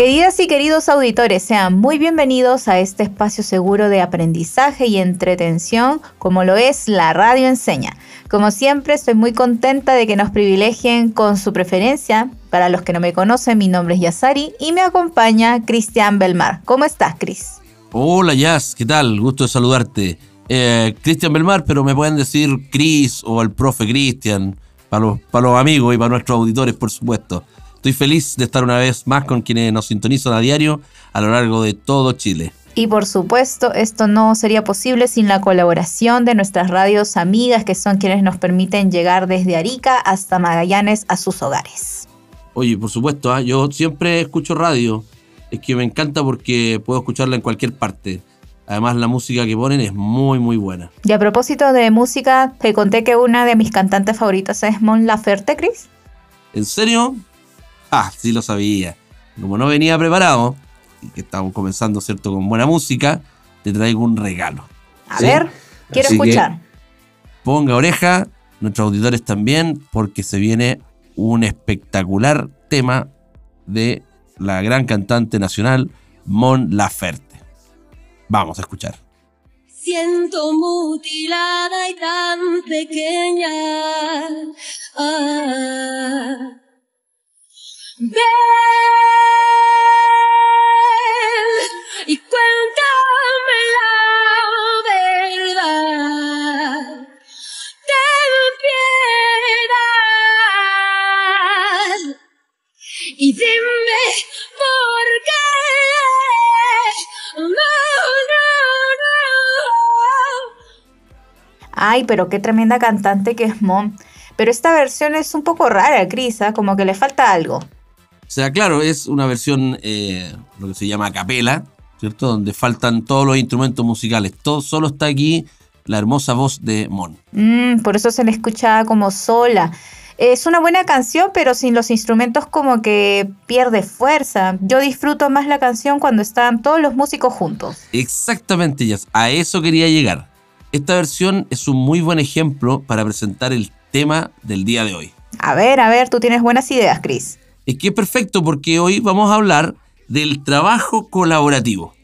Queridas y queridos auditores, sean muy bienvenidos a este espacio seguro de aprendizaje y entretención como lo es la Radio Enseña. Como siempre, estoy muy contenta de que nos privilegien con su preferencia. Para los que no me conocen, mi nombre es Yasari y me acompaña Cristian Belmar. ¿Cómo estás, Cris? Hola, Yas, ¿qué tal? Gusto de saludarte. Eh, Cristian Belmar, pero me pueden decir Cris o el profe Cristian, para los, para los amigos y para nuestros auditores, por supuesto. Estoy feliz de estar una vez más con quienes nos sintonizan a diario a lo largo de todo Chile. Y por supuesto, esto no sería posible sin la colaboración de nuestras radios amigas, que son quienes nos permiten llegar desde Arica hasta Magallanes a sus hogares. Oye, por supuesto, ¿ah? yo siempre escucho radio. Es que me encanta porque puedo escucharla en cualquier parte. Además, la música que ponen es muy, muy buena. Y a propósito de música, te conté que una de mis cantantes favoritas es Mon Laferte, Chris. ¿En serio? Ah, sí lo sabía. Como no venía preparado, y que estamos comenzando, ¿cierto?, con buena música, te traigo un regalo. A ver, quiero escuchar. Ponga oreja, nuestros auditores también, porque se viene un espectacular tema de la gran cantante nacional Mon Laferte. Vamos a escuchar. Siento mutilada y tan pequeña. Ah. Ven y cuéntame la verdad. Piedad y. Ay, pero qué tremenda cantante que es Mon. Pero esta versión es un poco rara, Cris, ¿ah? como que le falta algo. O sea, claro, es una versión, eh, lo que se llama capela, ¿cierto? Donde faltan todos los instrumentos musicales. Todo, solo está aquí la hermosa voz de Mon. Mm, por eso se le escucha como sola. Es una buena canción, pero sin los instrumentos como que pierde fuerza. Yo disfruto más la canción cuando están todos los músicos juntos. Exactamente, Jazz. A eso quería llegar. Esta versión es un muy buen ejemplo para presentar el tema del día de hoy. A ver, a ver, tú tienes buenas ideas, Chris. Es que es perfecto porque hoy vamos a hablar del trabajo colaborativo.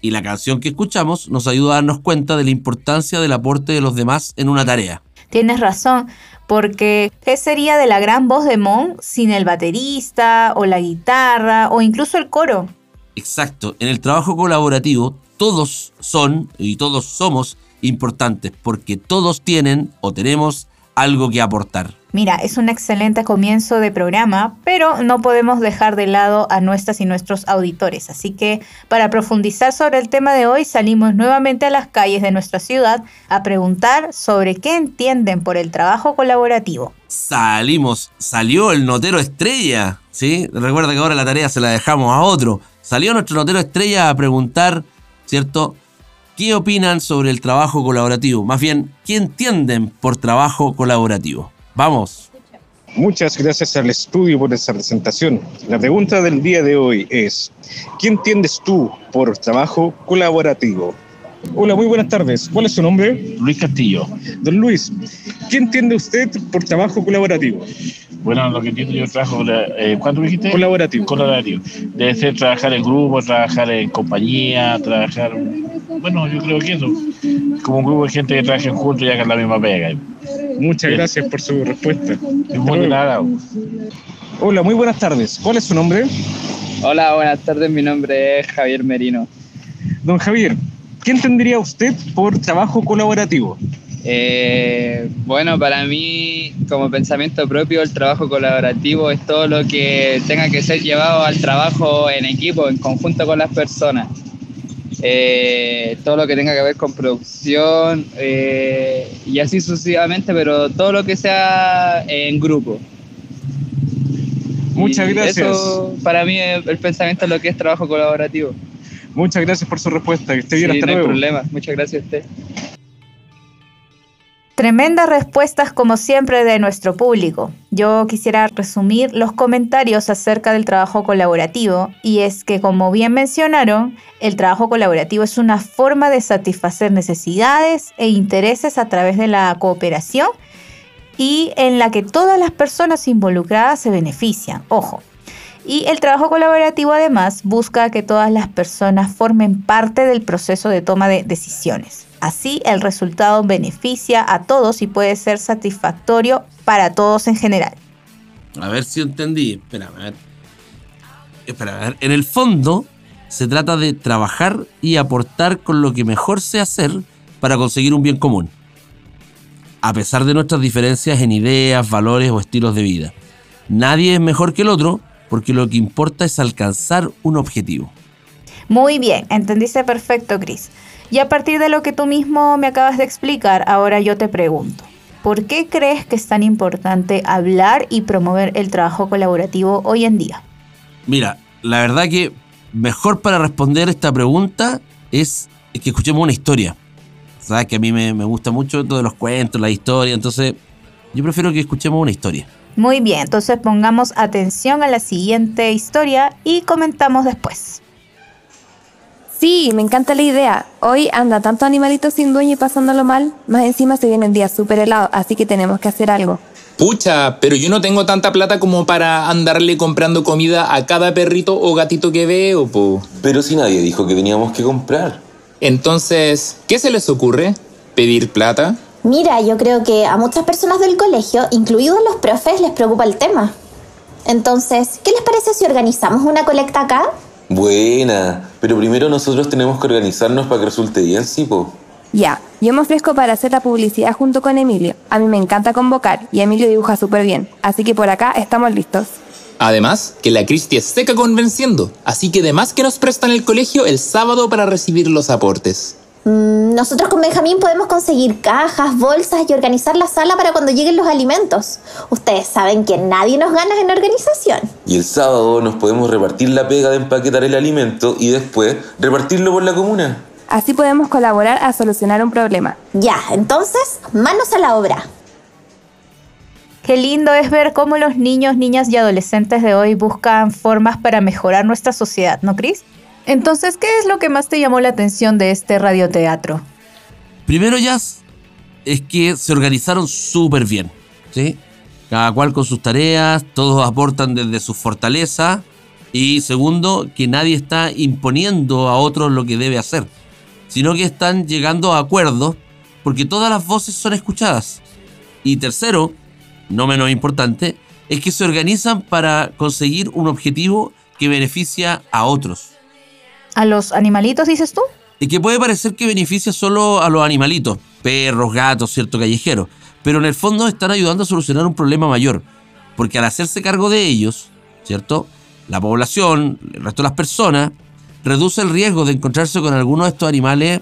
Y la canción que escuchamos nos ayuda a darnos cuenta de la importancia del aporte de los demás en una tarea. Tienes razón, porque ¿qué sería de la gran voz de Mon sin el baterista o la guitarra o incluso el coro? Exacto, en el trabajo colaborativo todos son y todos somos importantes porque todos tienen o tenemos algo que aportar. Mira, es un excelente comienzo de programa, pero no podemos dejar de lado a nuestras y nuestros auditores. Así que para profundizar sobre el tema de hoy, salimos nuevamente a las calles de nuestra ciudad a preguntar sobre qué entienden por el trabajo colaborativo. Salimos, salió el notero estrella, ¿sí? Recuerda que ahora la tarea se la dejamos a otro. Salió nuestro notero estrella a preguntar, ¿cierto? ¿Qué opinan sobre el trabajo colaborativo? Más bien, ¿qué entienden por trabajo colaborativo? Vamos. Muchas gracias al estudio por esa presentación. La pregunta del día de hoy es, ¿qué entiendes tú por trabajo colaborativo? Hola, muy buenas tardes. ¿Cuál es su nombre? Luis Castillo. Don Luis, ¿qué entiende usted por trabajo colaborativo? Bueno, lo que entiendo yo trabajo, eh, ¿cuánto dijiste? Colaborativo. Colaborativo. Debe ser trabajar en grupo, trabajar en compañía, trabajar, bueno, yo creo que eso, como un grupo de gente que trabajen juntos y hagan la misma pega. Muchas Bien. gracias por su respuesta. Muy de nada. Hola, muy buenas tardes. ¿Cuál es su nombre? Hola, buenas tardes. Mi nombre es Javier Merino. Don Javier, ¿qué entendería usted por trabajo colaborativo? Eh, bueno, para mí, como pensamiento propio, el trabajo colaborativo es todo lo que tenga que ser llevado al trabajo en equipo, en conjunto con las personas. Eh, todo lo que tenga que ver con producción eh, y así sucesivamente, pero todo lo que sea en grupo. Muchas Y gracias. Eso para mí es el pensamiento de lo que es trabajo colaborativo. Muchas gracias por su respuesta. Que esté bien, Sí, hasta no hay luego. problema. Muchas gracias a usted. Tremendas respuestas como siempre de nuestro público. Yo quisiera resumir los comentarios acerca del trabajo colaborativo y es que como bien mencionaron, el trabajo colaborativo es una forma de satisfacer necesidades e intereses a través de la cooperación y en la que todas las personas involucradas se benefician. Ojo. Y el trabajo colaborativo además busca que todas las personas formen parte del proceso de toma de decisiones. Así el resultado beneficia a todos y puede ser satisfactorio para todos en general. A ver si entendí. Espera, a ver. Espera, a ver. En el fondo, se trata de trabajar y aportar con lo que mejor sé hacer para conseguir un bien común. A pesar de nuestras diferencias en ideas, valores o estilos de vida. Nadie es mejor que el otro porque lo que importa es alcanzar un objetivo. Muy bien, entendiste perfecto, Chris. Y a partir de lo que tú mismo me acabas de explicar, ahora yo te pregunto, ¿por qué crees que es tan importante hablar y promover el trabajo colaborativo hoy en día? Mira, la verdad que mejor para responder esta pregunta es, que escuchemos una historia. Sabes que a mí me, me gusta mucho todos los cuentos, la historia, entonces yo prefiero que escuchemos una historia. Muy bien, entonces pongamos atención a la siguiente historia y comentamos después. Sí, me encanta la idea. Hoy anda tanto animalito sin dueño y pasándolo mal. Más encima se viene un día súper helado, así que tenemos que hacer algo. Pucha, pero yo no tengo tanta plata como para andarle comprando comida a cada perrito o gatito que veo, po. Pero si nadie dijo que teníamos que comprar. Entonces, ¿qué se les ocurre? ¿Pedir plata? Mira, yo creo que a muchas personas del colegio, incluidos los profes, les preocupa el tema. Entonces, ¿qué les parece si organizamos una colecta acá? Buena, pero primero nosotros tenemos que organizarnos para que resulte bien, sí, po. Ya, yo me ofrezco para hacer la publicidad junto con Emilio. A mí me encanta convocar y Emilio dibuja súper bien, así que por acá estamos listos. Además, que la Cristi es seca convenciendo, así que además que nos prestan el colegio el sábado para recibir los aportes. Mm, nosotros con Benjamín podemos conseguir cajas, bolsas y organizar la sala para cuando lleguen los alimentos. Ustedes saben que nadie nos gana en organización. Y el sábado nos podemos repartir la pega de empaquetar el alimento y después repartirlo por la comuna. Así podemos colaborar a solucionar un problema. Ya, entonces, manos a la obra. Qué lindo es ver cómo los niños, niñas y adolescentes de hoy buscan formas para mejorar nuestra sociedad, ¿no, Cris? Entonces, ¿qué es lo que más te llamó la atención de este radioteatro? Primero, Jazz, es que se organizaron súper bien, ¿sí? Cada cual con sus tareas, todos aportan desde su fortaleza. Y segundo, que nadie está imponiendo a otros lo que debe hacer, sino que están llegando a acuerdos porque todas las voces son escuchadas. Y tercero, no menos importante, es que se organizan para conseguir un objetivo que beneficia a otros. ¿A los animalitos dices tú? Y que puede parecer que beneficia solo a los animalitos, perros, gatos, cierto, callejeros, pero en el fondo están ayudando a solucionar un problema mayor, porque al hacerse cargo de ellos, ¿cierto? La población, el resto de las personas, reduce el riesgo de encontrarse con algunos de estos animales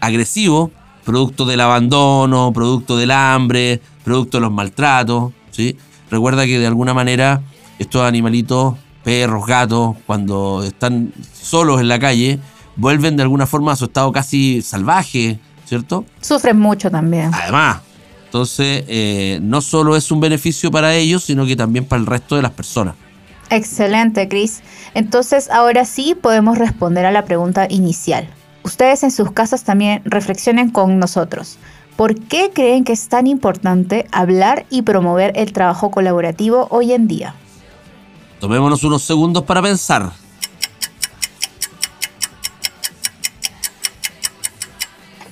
agresivos, producto del abandono, producto del hambre, producto de los maltratos, ¿sí? Recuerda que de alguna manera estos animalitos perros, gatos, cuando están solos en la calle, vuelven de alguna forma a su estado casi salvaje, ¿cierto? Sufren mucho también. Además, entonces eh, no solo es un beneficio para ellos, sino que también para el resto de las personas. Excelente, Chris. Entonces, ahora sí podemos responder a la pregunta inicial. Ustedes en sus casas también reflexionen con nosotros. ¿Por qué creen que es tan importante hablar y promover el trabajo colaborativo hoy en día? Tomémonos unos segundos para pensar.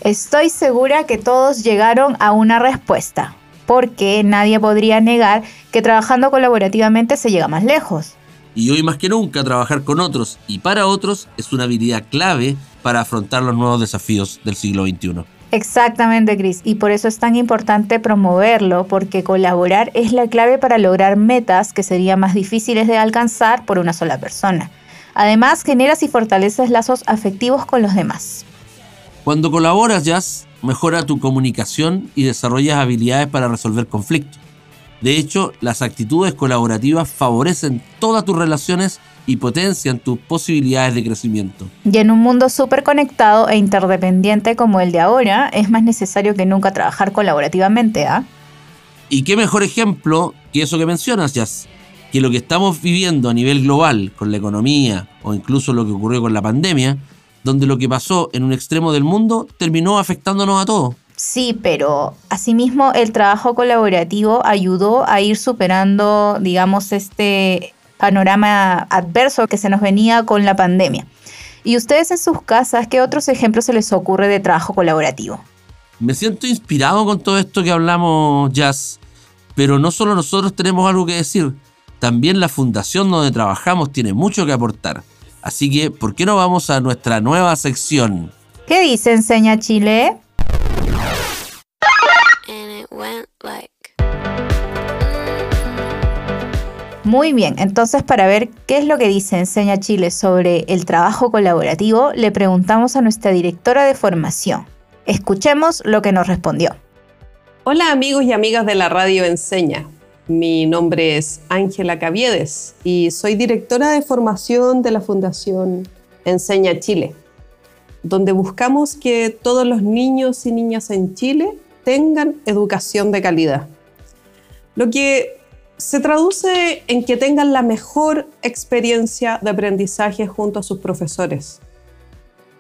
Estoy segura que todos llegaron a una respuesta, porque nadie podría negar que trabajando colaborativamente se llega más lejos. Y hoy más que nunca trabajar con otros y para otros es una habilidad clave para afrontar los nuevos desafíos del siglo XXI. Exactamente, Chris. Y por eso es tan importante promoverlo, porque colaborar es la clave para lograr metas que serían más difíciles de alcanzar por una sola persona. Además, generas y fortaleces lazos afectivos con los demás. Cuando colaboras, Jazz, mejora tu comunicación y desarrollas habilidades para resolver conflictos. De hecho, las actitudes colaborativas favorecen todas tus relaciones y potencian tus posibilidades de crecimiento. Y en un mundo súper conectado e interdependiente como el de ahora, es más necesario que nunca trabajar colaborativamente, ¿ah? Y qué mejor ejemplo que eso que mencionas, Jazz, que lo que estamos viviendo a nivel global con la economía o incluso lo que ocurrió con la pandemia, donde lo que pasó en un extremo del mundo terminó afectándonos a todos. Sí, pero asimismo el trabajo colaborativo ayudó a ir superando, digamos, este panorama adverso que se nos venía con la pandemia. ¿Y ustedes en sus casas qué otros ejemplos se les ocurre de trabajo colaborativo? Me siento inspirado con todo esto que hablamos, Jazz, pero no solo nosotros tenemos algo que decir, también la fundación donde trabajamos tiene mucho que aportar. Así que, ¿por qué no vamos a nuestra nueva sección? ¿Qué dice Enseña Chile? Muy bien, entonces para ver qué es lo que dice Enseña Chile sobre el trabajo colaborativo, le preguntamos a nuestra directora de formación. Escuchemos lo que nos respondió. Hola amigos y amigas de la radio Enseña. Mi nombre es Ángela Caviedes y soy directora de formación de la Fundación Enseña Chile, donde buscamos que todos los niños y niñas en Chile tengan educación de calidad. Lo que se traduce en que tengan la mejor experiencia de aprendizaje junto a sus profesores,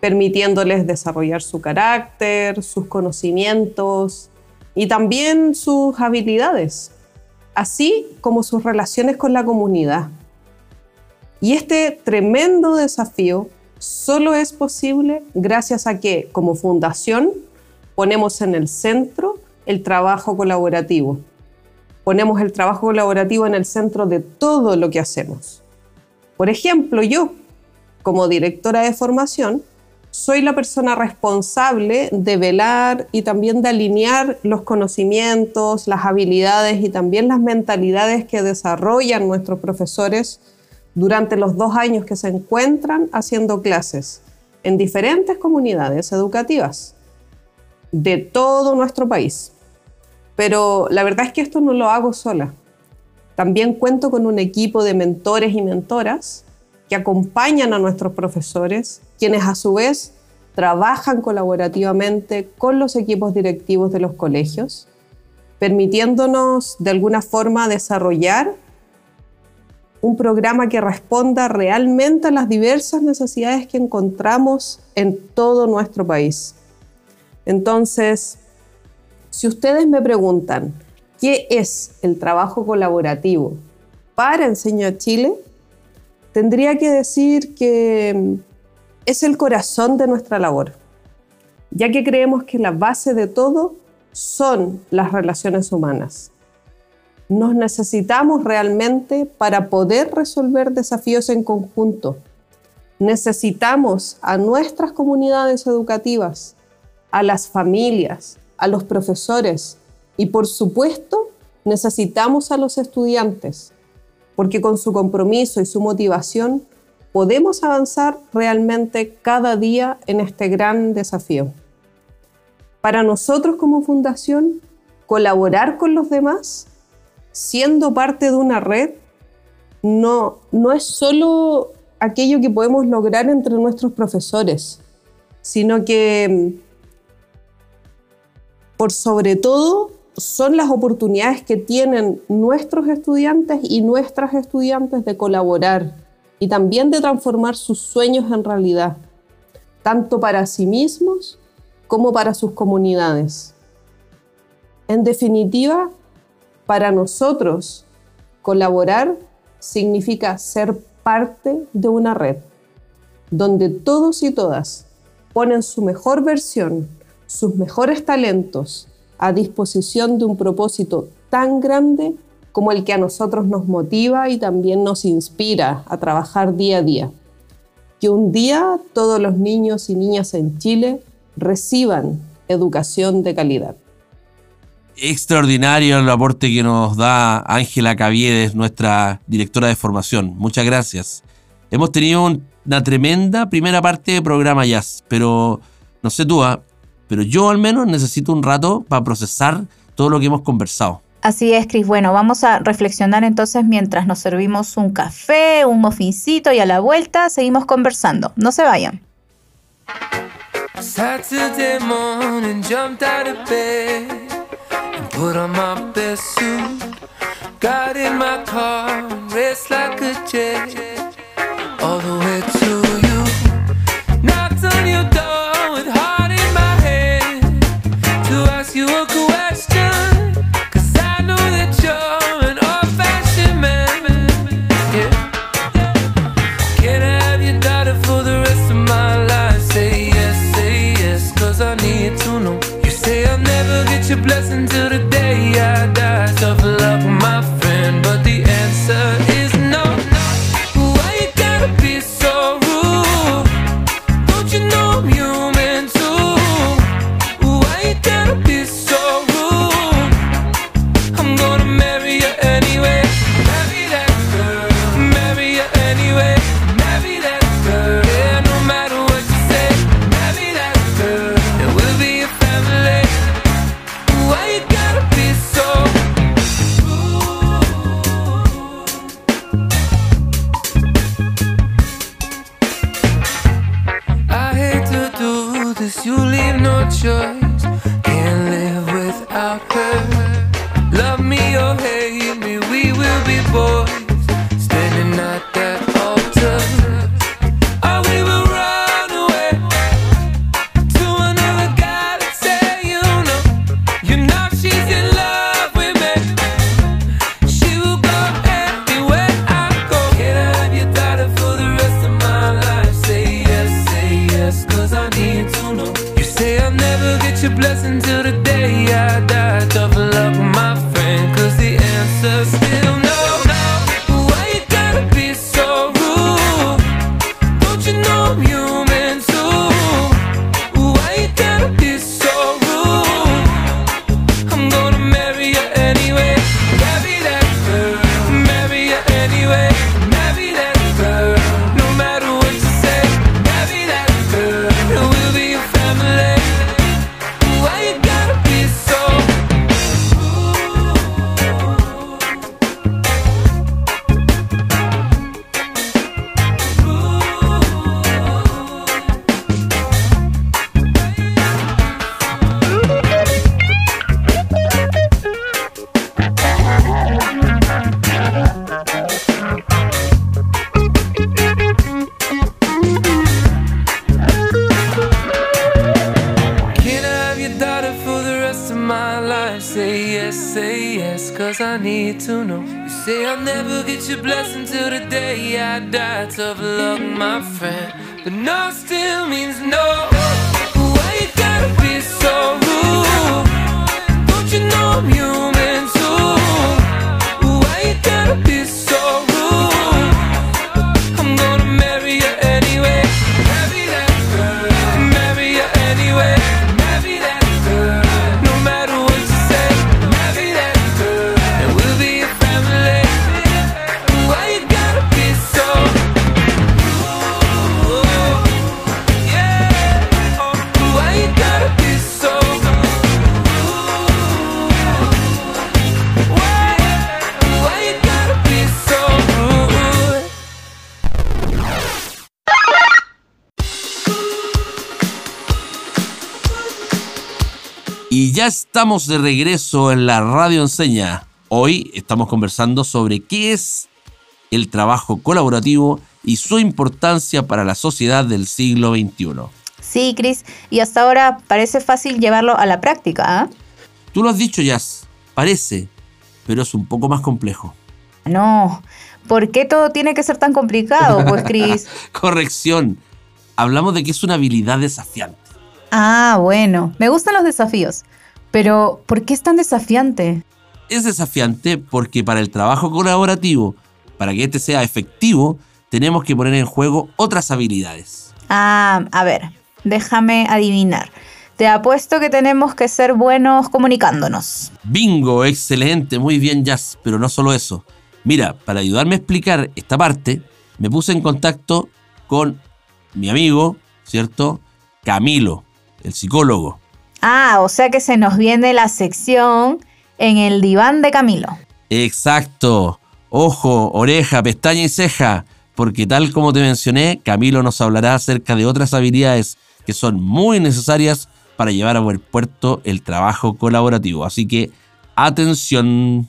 permitiéndoles desarrollar su carácter, sus conocimientos y también sus habilidades, así como sus relaciones con la comunidad. Y este tremendo desafío solo es posible gracias a que, como fundación, ponemos en el centro el trabajo colaborativo ponemos el trabajo colaborativo en el centro de todo lo que hacemos. Por ejemplo, yo, como directora de formación, soy la persona responsable de velar y también de alinear los conocimientos, las habilidades y también las mentalidades que desarrollan nuestros profesores durante los dos años que se encuentran haciendo clases en diferentes comunidades educativas de todo nuestro país. Pero la verdad es que esto no lo hago sola. También cuento con un equipo de mentores y mentoras que acompañan a nuestros profesores, quienes a su vez trabajan colaborativamente con los equipos directivos de los colegios, permitiéndonos de alguna forma desarrollar un programa que responda realmente a las diversas necesidades que encontramos en todo nuestro país. Entonces, si ustedes me preguntan qué es el trabajo colaborativo para Enseño Chile, tendría que decir que mm, es el corazón de nuestra labor, ya que creemos que la base de todo son las relaciones humanas. Nos necesitamos realmente para poder resolver desafíos en conjunto. Necesitamos a nuestras comunidades educativas, a las familias, a los profesores y por supuesto necesitamos a los estudiantes, porque con su compromiso y su motivación podemos avanzar realmente cada día en este gran desafío. Para nosotros como fundación, colaborar con los demás, siendo parte de una red, no, no es solo aquello que podemos lograr entre nuestros profesores, sino que por sobre todo son las oportunidades que tienen nuestros estudiantes y nuestras estudiantes de colaborar y también de transformar sus sueños en realidad, tanto para sí mismos como para sus comunidades. En definitiva, para nosotros, colaborar significa ser parte de una red, donde todos y todas ponen su mejor versión sus mejores talentos a disposición de un propósito tan grande como el que a nosotros nos motiva y también nos inspira a trabajar día a día. Que un día todos los niños y niñas en Chile reciban educación de calidad. Extraordinario el aporte que nos da Ángela Caviedes, nuestra directora de formación. Muchas gracias. Hemos tenido una tremenda primera parte de programa Jazz, pero no sé tú, ¿ah? Pero yo al menos necesito un rato para procesar todo lo que hemos conversado. Así es, Cris. Bueno, vamos a reflexionar entonces mientras nos servimos un café, un moffincito y a la vuelta seguimos conversando. No se vayan. Saturday morning, jumped out of bed and put on my best suit. Got in my car and raced like a jet all the way to you. Knocked on your door you Me or hate me, we will be boys. Standing at your blessing till the day I die. Tough luck, my friend. But no estamos de regreso en la Radio Enseña. Hoy estamos conversando sobre qué es el trabajo colaborativo y su importancia para la sociedad del siglo XXI. Sí, Cris, y hasta ahora parece fácil llevarlo a la práctica, ¿ah? Tú lo has dicho, Jazz, parece, pero es un poco más complejo. No, ¿por qué todo tiene que ser tan complicado, pues, Cris? Corrección, hablamos de que es una habilidad desafiante. Ah, bueno, me gustan los desafíos, pero ¿por qué es tan desafiante? Es desafiante porque para el trabajo colaborativo, para que este sea efectivo, tenemos que poner en juego otras habilidades. Ah, a ver, déjame adivinar. Te apuesto que tenemos que ser buenos comunicándonos. Bingo, excelente, muy bien, Jazz, pero no solo eso. Mira, para ayudarme a explicar esta parte, me puse en contacto con mi amigo, ¿cierto? Camilo, el psicólogo. Ah, o sea que se nos viene la sección en el diván de Camilo. Exacto. Ojo, oreja, pestaña y ceja. Porque tal como te mencioné, Camilo nos hablará acerca de otras habilidades que son muy necesarias para llevar a buen puerto el trabajo colaborativo. Así que, atención.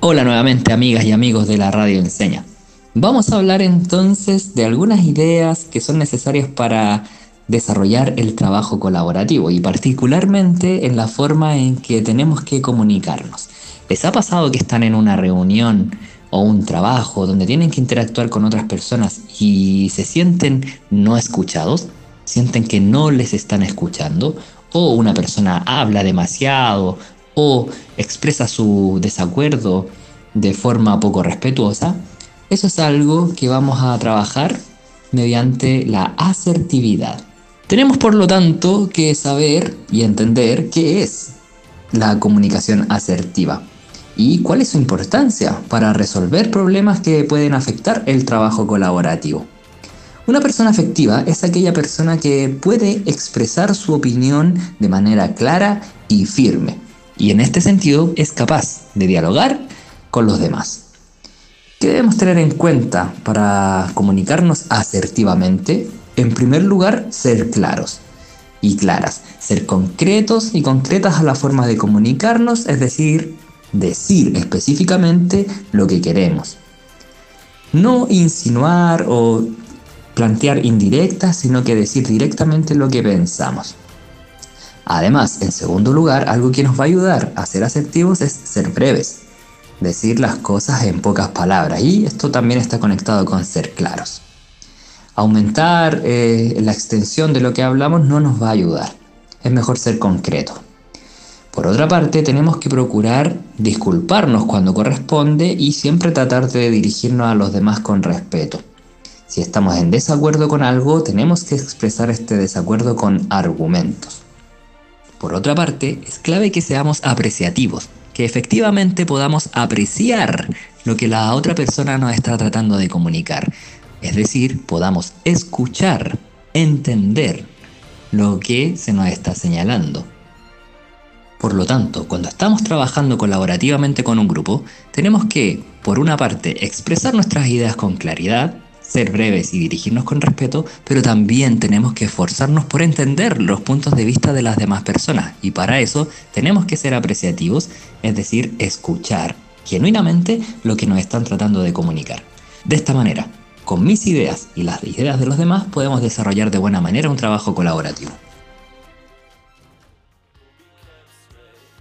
Hola nuevamente amigas y amigos de la Radio Enseña. Vamos a hablar entonces de algunas ideas que son necesarias para desarrollar el trabajo colaborativo y particularmente en la forma en que tenemos que comunicarnos. ¿Les ha pasado que están en una reunión o un trabajo donde tienen que interactuar con otras personas y se sienten no escuchados? ¿Sienten que no les están escuchando? ¿O una persona habla demasiado o expresa su desacuerdo de forma poco respetuosa? Eso es algo que vamos a trabajar mediante la asertividad. Tenemos por lo tanto que saber y entender qué es la comunicación asertiva y cuál es su importancia para resolver problemas que pueden afectar el trabajo colaborativo. Una persona afectiva es aquella persona que puede expresar su opinión de manera clara y firme y en este sentido es capaz de dialogar con los demás. ¿Qué debemos tener en cuenta para comunicarnos asertivamente? En primer lugar, ser claros y claras, ser concretos y concretas a la forma de comunicarnos, es decir, decir específicamente lo que queremos. No insinuar o plantear indirectas, sino que decir directamente lo que pensamos. Además, en segundo lugar, algo que nos va a ayudar a ser asertivos es ser breves, decir las cosas en pocas palabras y esto también está conectado con ser claros. Aumentar eh, la extensión de lo que hablamos no nos va a ayudar, es mejor ser concreto. Por otra parte, tenemos que procurar disculparnos cuando corresponde y siempre tratar de dirigirnos a los demás con respeto. Si estamos en desacuerdo con algo, tenemos que expresar este desacuerdo con argumentos. Por otra parte, es clave que seamos apreciativos, que efectivamente podamos apreciar lo que la otra persona nos está tratando de comunicar. Es decir, podamos escuchar, entender lo que se nos está señalando. Por lo tanto, cuando estamos trabajando colaborativamente con un grupo, tenemos que, por una parte, expresar nuestras ideas con claridad, ser breves y dirigirnos con respeto, pero también tenemos que esforzarnos por entender los puntos de vista de las demás personas y para eso tenemos que ser apreciativos, es decir, escuchar genuinamente lo que nos están tratando de comunicar. De esta manera, con mis ideas y las ideas de los demás podemos desarrollar de buena manera un trabajo colaborativo.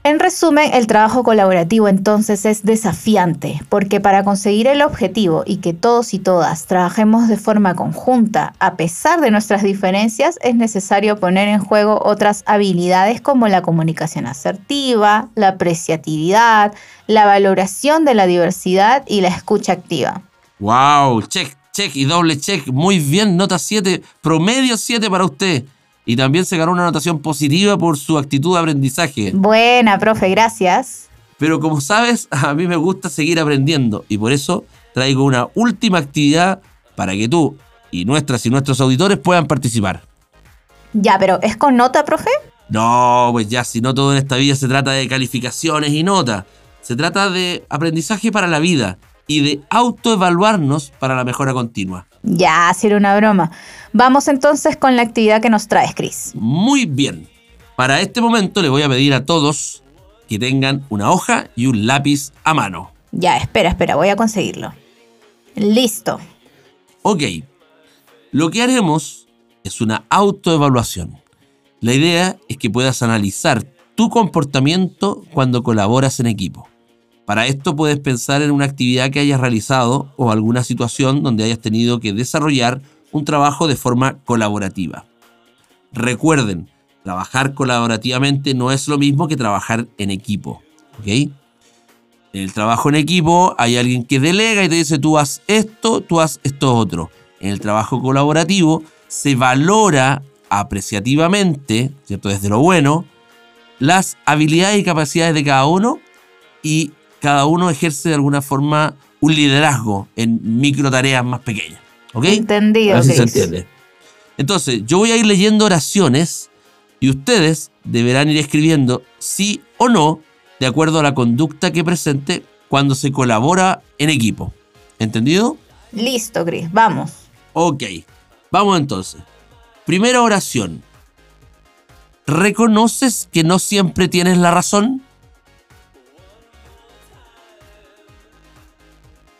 En resumen, el trabajo colaborativo entonces es desafiante, porque para conseguir el objetivo y que todos y todas trabajemos de forma conjunta, a pesar de nuestras diferencias, es necesario poner en juego otras habilidades como la comunicación asertiva, la apreciatividad, la valoración de la diversidad y la escucha activa. ¡Wow! Check, check y doble check. Muy bien, nota 7, promedio 7 para usted. Y también se ganó una anotación positiva por su actitud de aprendizaje. Buena, profe, gracias. Pero como sabes, a mí me gusta seguir aprendiendo y por eso traigo una última actividad para que tú y nuestras y nuestros auditores puedan participar. Ya, pero ¿es con nota, profe? No, pues ya, si no todo en esta vida se trata de calificaciones y notas. Se trata de aprendizaje para la vida y de autoevaluarnos para la mejora continua. Ya, si era una broma. Vamos entonces con la actividad que nos traes, Chris. Muy bien. Para este momento le voy a pedir a todos que tengan una hoja y un lápiz a mano. Ya, espera, espera, voy a conseguirlo. Listo. Ok. Lo que haremos es una autoevaluación. La idea es que puedas analizar tu comportamiento cuando colaboras en equipo. Para esto puedes pensar en una actividad que hayas realizado o alguna situación donde hayas tenido que desarrollar un trabajo de forma colaborativa. Recuerden, trabajar colaborativamente no es lo mismo que trabajar en equipo. ¿ok? En el trabajo en equipo hay alguien que delega y te dice tú haz esto, tú haz esto otro. En el trabajo colaborativo se valora apreciativamente, ¿cierto? Desde lo bueno, las habilidades y capacidades de cada uno y cada uno ejerce de alguna forma un liderazgo en micro tareas más pequeñas. ¿Ok? Entendido. A ver si se entiende. Entonces, yo voy a ir leyendo oraciones y ustedes deberán ir escribiendo sí o no de acuerdo a la conducta que presente cuando se colabora en equipo. ¿Entendido? Listo, Chris, vamos. Ok, vamos entonces. Primera oración. ¿Reconoces que no siempre tienes la razón?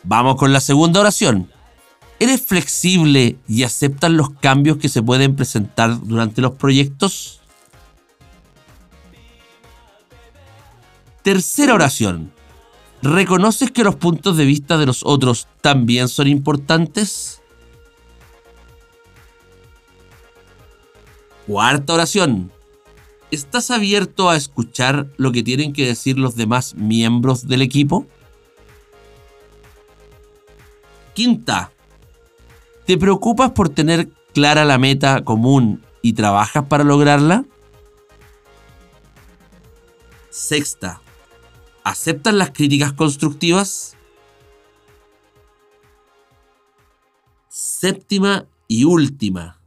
Vamos con la segunda oración. ¿Eres flexible y aceptas los cambios que se pueden presentar durante los proyectos? Tercera oración. ¿Reconoces que los puntos de vista de los otros también son importantes? Cuarta oración. ¿Estás abierto a escuchar lo que tienen que decir los demás miembros del equipo? Quinta. ¿Te preocupas por tener clara la meta común y trabajas para lograrla? Sexta. ¿Aceptas las críticas constructivas? Séptima y última.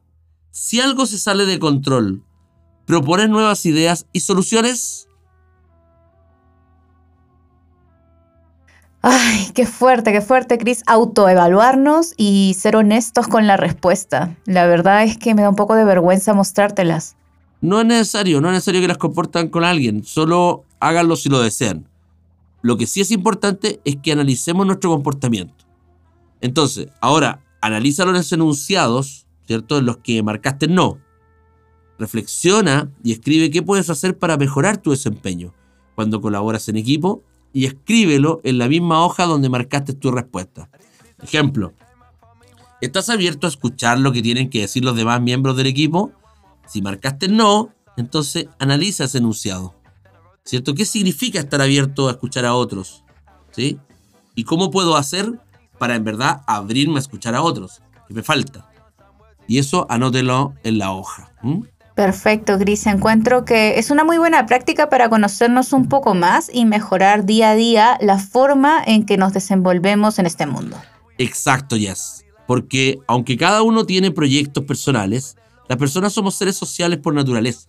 Si algo se sale de control, ¿propones nuevas ideas y soluciones? Ay, qué fuerte, qué fuerte, Chris. Autoevaluarnos y ser honestos con la respuesta. La verdad es que me da un poco de vergüenza mostrártelas. No es necesario, no es necesario que las comportan con alguien, solo háganlo si lo desean. Lo que sí es importante es que analicemos nuestro comportamiento. Entonces, ahora, analiza los enunciados, ¿cierto? En los que marcaste no. Reflexiona y escribe qué puedes hacer para mejorar tu desempeño cuando colaboras en equipo y escríbelo en la misma hoja donde marcaste tu respuesta. Ejemplo, ¿estás abierto a escuchar lo que tienen que decir los demás miembros del equipo? Si marcaste no, entonces analiza ese enunciado. ¿Cierto? ¿Qué significa estar abierto a escuchar a otros? ¿Sí? ¿Y cómo puedo hacer para en verdad abrirme a escuchar a otros? Que me falta. Y eso anótelo en la hoja. Perfecto, Gris. Encuentro que es una muy buena práctica para conocernos un poco más y mejorar día a día la forma en que nos desenvolvemos en este mundo. Exacto, Jess. Porque aunque cada uno tiene proyectos personales, las personas somos seres sociales por naturaleza.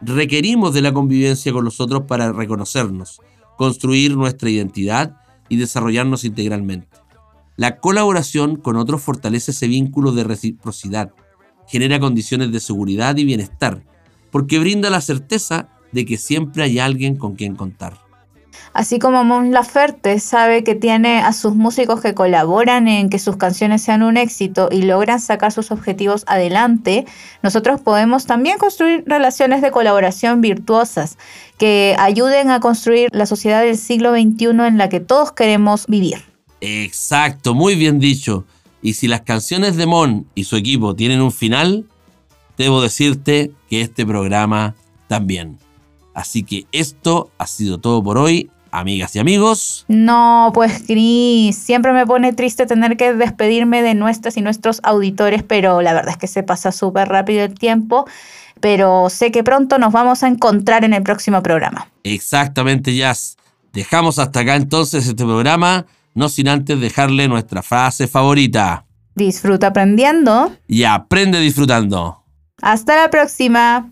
Requerimos de la convivencia con los otros para reconocernos, construir nuestra identidad y desarrollarnos integralmente. La colaboración con otros fortalece ese vínculo de reciprocidad, genera condiciones de seguridad y bienestar, porque brinda la certeza de que siempre hay alguien con quien contar. Así como Mon Laferte sabe que tiene a sus músicos que colaboran en que sus canciones sean un éxito y logran sacar sus objetivos adelante, nosotros podemos también construir relaciones de colaboración virtuosas que ayuden a construir la sociedad del siglo XXI en la que todos queremos vivir. Exacto, muy bien dicho. Y si las canciones de Mon y su equipo tienen un final, debo decirte que este programa también. Así que esto ha sido todo por hoy, amigas y amigos. No, pues Cris, siempre me pone triste tener que despedirme de nuestras y nuestros auditores, pero la verdad es que se pasa súper rápido el tiempo. Pero sé que pronto nos vamos a encontrar en el próximo programa. Exactamente, Jazz. Dejamos hasta acá entonces este programa, no sin antes dejarle nuestra frase favorita. Disfruta aprendiendo. Y aprende disfrutando. Hasta la próxima.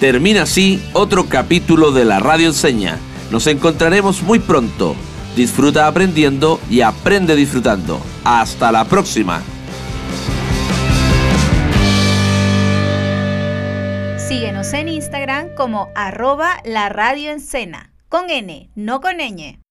Termina así otro capítulo de la Radio Enseña. Nos encontraremos muy pronto. Disfruta aprendiendo y aprende disfrutando. Hasta la próxima. Síguenos en Instagram como arroba la radio con N, no con ñ.